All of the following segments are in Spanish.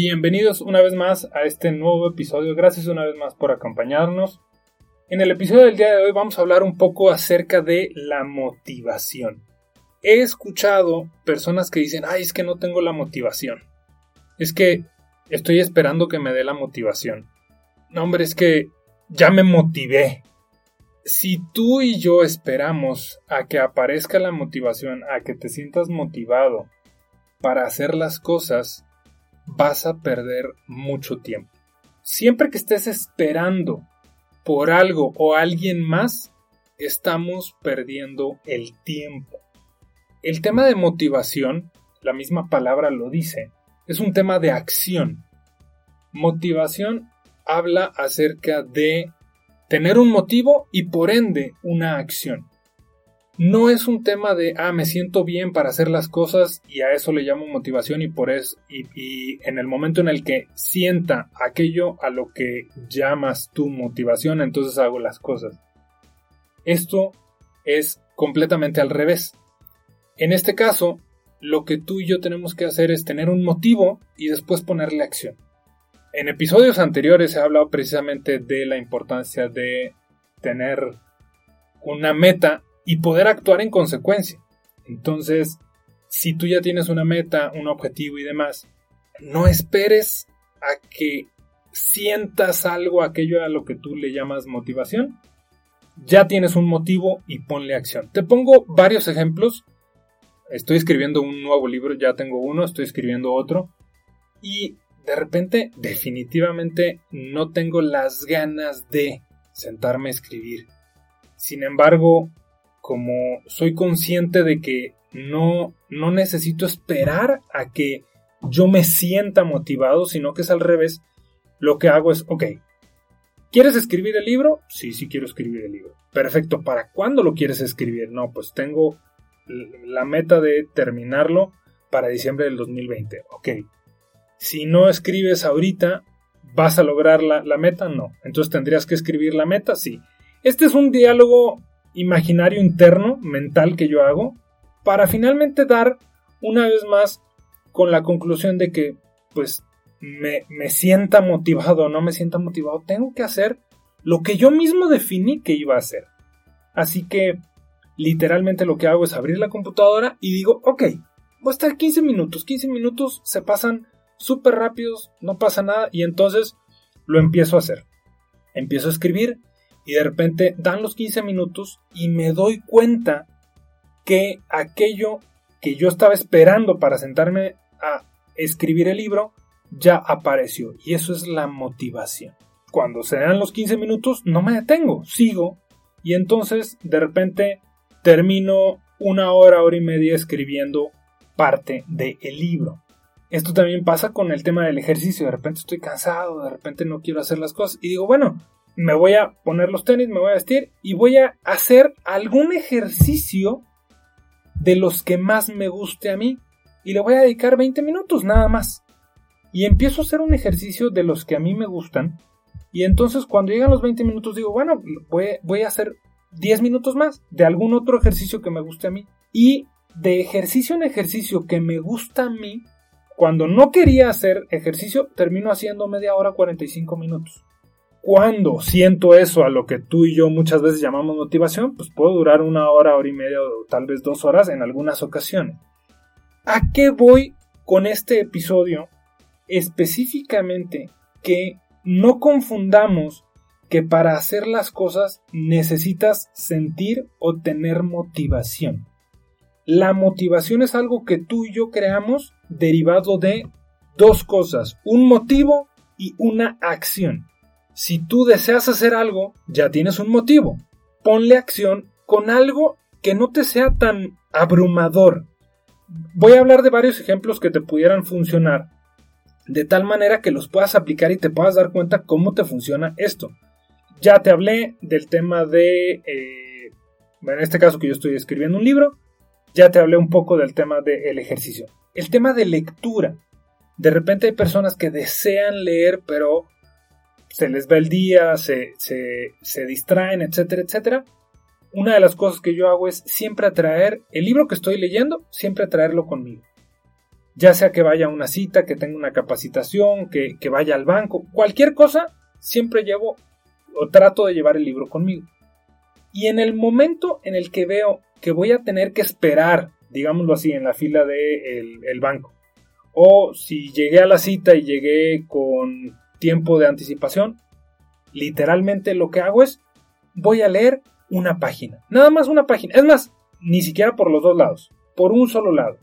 Bienvenidos una vez más a este nuevo episodio. Gracias una vez más por acompañarnos. En el episodio del día de hoy vamos a hablar un poco acerca de la motivación. He escuchado personas que dicen, ay, es que no tengo la motivación. Es que estoy esperando que me dé la motivación. No, hombre, es que ya me motivé. Si tú y yo esperamos a que aparezca la motivación, a que te sientas motivado para hacer las cosas, vas a perder mucho tiempo. Siempre que estés esperando por algo o alguien más, estamos perdiendo el tiempo. El tema de motivación, la misma palabra lo dice, es un tema de acción. Motivación habla acerca de tener un motivo y por ende una acción no es un tema de, ah, me siento bien para hacer las cosas y a eso le llamo motivación y por eso, y, en el momento en el que sienta aquello a lo que llamas tu motivación, entonces hago las cosas. Esto es completamente al revés. En este caso, lo que tú y yo tenemos que hacer es tener un motivo y después ponerle acción. En episodios anteriores he hablado precisamente de la importancia de tener una meta y poder actuar en consecuencia. Entonces, si tú ya tienes una meta, un objetivo y demás, no esperes a que sientas algo, aquello a lo que tú le llamas motivación. Ya tienes un motivo y ponle acción. Te pongo varios ejemplos. Estoy escribiendo un nuevo libro, ya tengo uno, estoy escribiendo otro. Y de repente, definitivamente, no tengo las ganas de sentarme a escribir. Sin embargo, como soy consciente de que no, no necesito esperar a que yo me sienta motivado, sino que es al revés, lo que hago es, ok, ¿quieres escribir el libro? Sí, sí quiero escribir el libro. Perfecto, ¿para cuándo lo quieres escribir? No, pues tengo la meta de terminarlo para diciembre del 2020. Ok, si no escribes ahorita, ¿vas a lograr la, la meta? No. Entonces tendrías que escribir la meta, sí. Este es un diálogo imaginario interno, mental que yo hago, para finalmente dar una vez más con la conclusión de que, pues, me, me sienta motivado o no me sienta motivado, tengo que hacer lo que yo mismo definí que iba a hacer. Así que, literalmente lo que hago es abrir la computadora y digo, ok, voy a estar 15 minutos, 15 minutos se pasan súper rápidos, no pasa nada, y entonces lo empiezo a hacer. Empiezo a escribir y de repente dan los 15 minutos y me doy cuenta que aquello que yo estaba esperando para sentarme a escribir el libro ya apareció y eso es la motivación. Cuando se dan los 15 minutos no me detengo, sigo y entonces de repente termino una hora, hora y media escribiendo parte del libro. Esto también pasa con el tema del ejercicio. De repente estoy cansado, de repente no quiero hacer las cosas y digo, bueno, me voy a poner los tenis, me voy a vestir y voy a hacer algún ejercicio de los que más me guste a mí. Y le voy a dedicar 20 minutos nada más. Y empiezo a hacer un ejercicio de los que a mí me gustan. Y entonces cuando llegan los 20 minutos digo, bueno, voy, a hacer 10 minutos más de algún otro ejercicio que me guste a mí. Y de ejercicio en ejercicio que me gusta a mí, cuando no quería hacer ejercicio, termino haciendo media hora 45 minutos. Cuando siento eso a lo que tú y yo muchas veces llamamos motivación, pues puedo durar una hora, hora y media o tal vez dos horas en algunas ocasiones. ¿A qué voy con este episodio? Específicamente que no confundamos que para hacer las cosas necesitas sentir o tener motivación. La motivación es algo que tú y yo creamos derivado de dos cosas, un motivo y una acción. Si tú deseas hacer algo, ya tienes un motivo. Ponle acción con algo que no te sea tan abrumador. Voy a hablar de varios ejemplos que te pudieran funcionar de tal manera que los puedas aplicar y te puedas dar cuenta cómo te funciona esto. Ya te hablé del tema de, eh, en este caso que yo estoy escribiendo un libro, ya te hablé un poco del tema del ejercicio. El tema de lectura. De repente hay personas que desean leer, pero se les va el día, se, se, distraen, etcétera, etcétera. Una de las cosas que yo hago es siempre atraer el libro que estoy leyendo, siempre atraerlo conmigo. Ya sea que vaya a una cita, que tenga una capacitación, que, que vaya al banco, cualquier cosa, siempre llevo o trato de llevar el libro conmigo. Y en el momento en el que veo que voy a tener que esperar, digámoslo así, en la fila del de el banco, o si llegué a la cita y llegué con tiempo de anticipación, literalmente lo que hago es voy a leer una página. Nada más una página. Es más, ni siquiera por los dos lados, por un solo lado.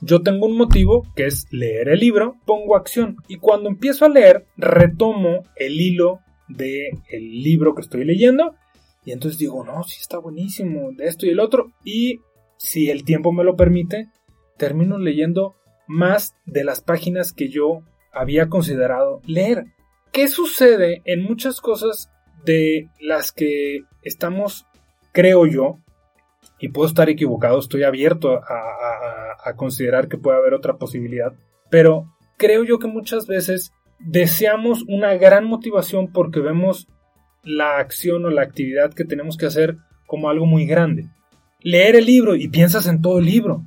Yo tengo un motivo que es leer el libro, pongo acción y cuando empiezo a leer retomo el hilo del el libro que estoy leyendo y entonces digo, no, sí está buenísimo, de esto y el otro y si el tiempo me lo permite, termino leyendo más de las páginas que yo había considerado leer. ¿Qué sucede en muchas cosas de las que estamos, creo yo, y puedo estar equivocado, estoy abierto a, considerar que puede haber otra posibilidad, pero creo yo que muchas veces deseamos una gran motivación porque vemos la acción o la actividad que tenemos que hacer como algo muy grande. Leer el libro y piensas en todo el libro.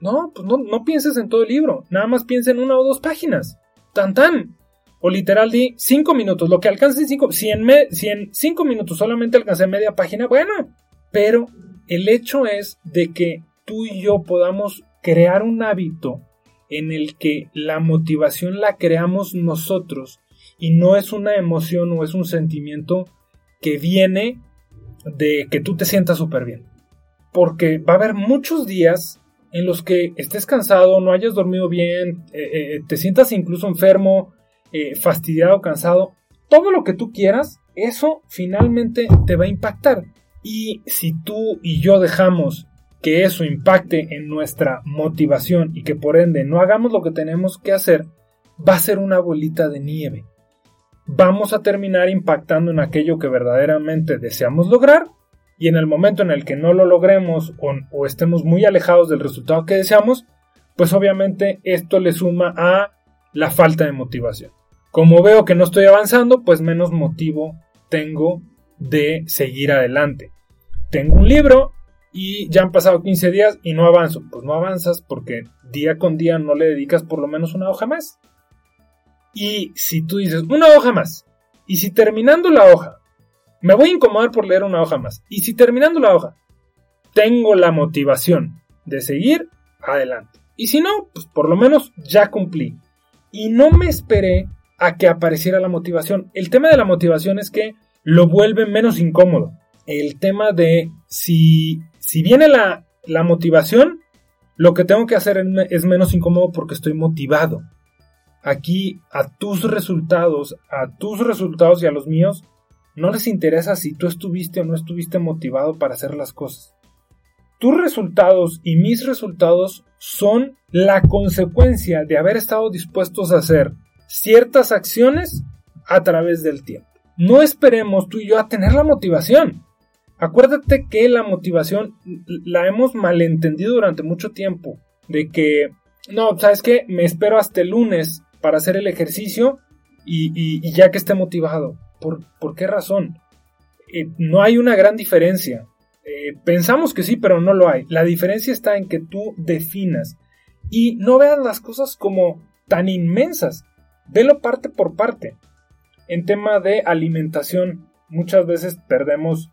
No, pues no, no pienses en todo el libro, nada más piensa en una o dos páginas. Tan tan. O literal di 5 minutos, lo que alcance en 5. Si en 5 minutos solamente alcancé media página, bueno. Pero el hecho es de que tú y yo podamos crear un hábito en el que la motivación la creamos nosotros y no es una emoción o es un sentimiento que viene de que tú te sientas súper bien. Porque va a haber muchos días en los que estés cansado, no hayas dormido bien, eh, eh, te sientas incluso enfermo, eh, fastidiado, cansado, todo lo que tú quieras, eso finalmente te va a impactar. Y si tú y yo dejamos que eso impacte en nuestra motivación y que por ende no hagamos lo que tenemos que hacer, va a ser una bolita de nieve. Vamos a terminar impactando en aquello que verdaderamente deseamos lograr y en el momento en el que no lo logremos o, estemos muy alejados del resultado que deseamos, pues obviamente esto le suma a la falta de motivación. Como veo que no estoy avanzando, pues menos motivo tengo de seguir adelante. Tengo un libro y ya han pasado 15 días y no avanzo. Pues no avanzas porque día con día no le dedicas por lo menos una hoja más. Y si tú dices una hoja más, y si terminando la hoja me voy a incomodar por leer una hoja más. Y si terminando la hoja tengo la motivación de seguir, adelante. Y si no, pues por lo menos ya cumplí. Y no me esperé a que apareciera la motivación. El tema de la motivación es que lo vuelve menos incómodo. El tema de si, si viene la, la motivación, lo que tengo que hacer es menos incómodo porque estoy motivado. Aquí a tus resultados, a tus resultados y a los míos, no les interesa si tú estuviste o no estuviste motivado para hacer las cosas. Tus resultados y mis resultados son la consecuencia de haber estado dispuestos a hacer ciertas acciones a través del tiempo. No esperemos tú y yo a tener la motivación. Acuérdate que la motivación la hemos malentendido durante mucho tiempo. De que, no, ¿sabes qué? Me espero hasta el lunes para hacer el ejercicio y, y ya que esté motivado. ¿Por, qué razón? Eh, no hay una gran diferencia. Eh, pensamos que sí, pero no lo hay. La diferencia está en que tú definas y no veas las cosas como tan inmensas. Velo parte por parte. En tema de alimentación, muchas veces perdemos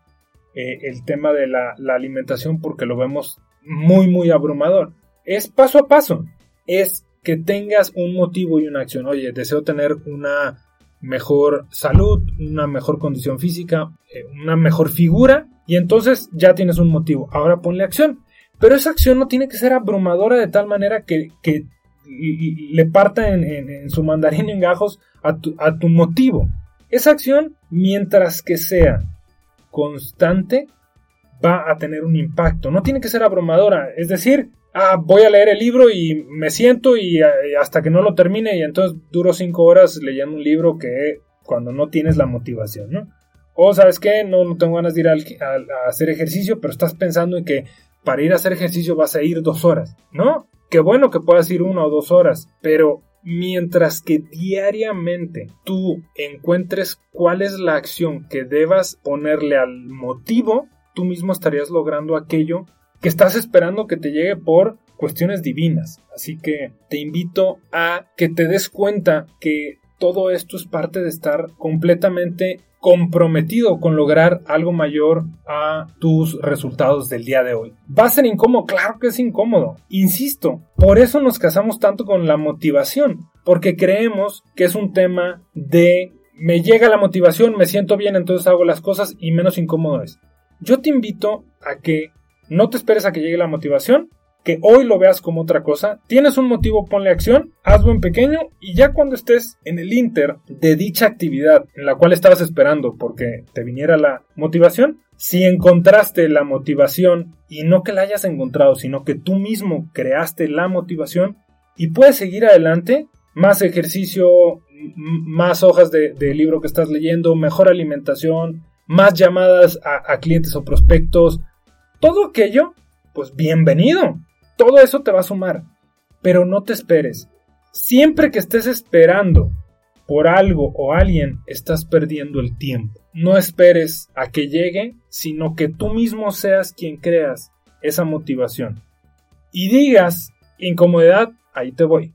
eh, el tema de la, la alimentación porque lo vemos muy, muy abrumador. Es paso a paso. Es que tengas un motivo y una acción. Oye, deseo tener una mejor salud, una mejor condición física, eh, una mejor figura y entonces ya tienes un motivo. Ahora ponle acción. Pero esa acción no tiene que ser abrumadora de tal manera que, le parta en, su mandarín en gajos a tu, a tu motivo. Esa acción, mientras que sea constante, va a tener un impacto. No tiene que ser abrumadora, es decir, ah, voy a leer el libro y me siento y, hasta que no lo termine y entonces duro cinco horas leyendo un libro que cuando no tienes la motivación, ¿no? O sabes qué, no, no tengo ganas de ir a hacer ejercicio, pero estás pensando en que para ir a hacer ejercicio vas a ir dos horas, ¿no? Qué bueno que puedas ir una o dos horas, pero mientras que diariamente tú encuentres cuál es la acción que debas ponerle al motivo, tú mismo estarías logrando aquello que estás esperando que te llegue por cuestiones divinas. Así que te invito a que te des cuenta que todo esto es parte de estar completamente comprometido con lograr algo mayor a tus resultados del día de hoy. ¿Va a ser incómodo? Claro que es incómodo. Insisto, por eso nos casamos tanto con la motivación, porque creemos que es un tema de me llega la motivación, me siento bien, entonces hago las cosas y menos incómodo es. Yo te invito a que no te esperes a que llegue la motivación, que hoy lo veas como otra cosa. Tienes un motivo, ponle acción, hazlo en pequeño y ya cuando estés en el inter de dicha actividad en la cual estabas esperando porque te viniera la motivación, si encontraste la motivación y no que la hayas encontrado, sino que tú mismo creaste la motivación y puedes seguir adelante, más ejercicio, más hojas de, libro que estás leyendo, mejor alimentación, más llamadas a clientes o prospectos, todo aquello, pues bienvenido todo eso te va a sumar. Pero no te esperes. Siempre que estés esperando por algo o alguien, estás perdiendo el tiempo. No esperes a que llegue, sino que tú mismo seas quien creas esa motivación. Y digas, incomodidad, ahí te voy.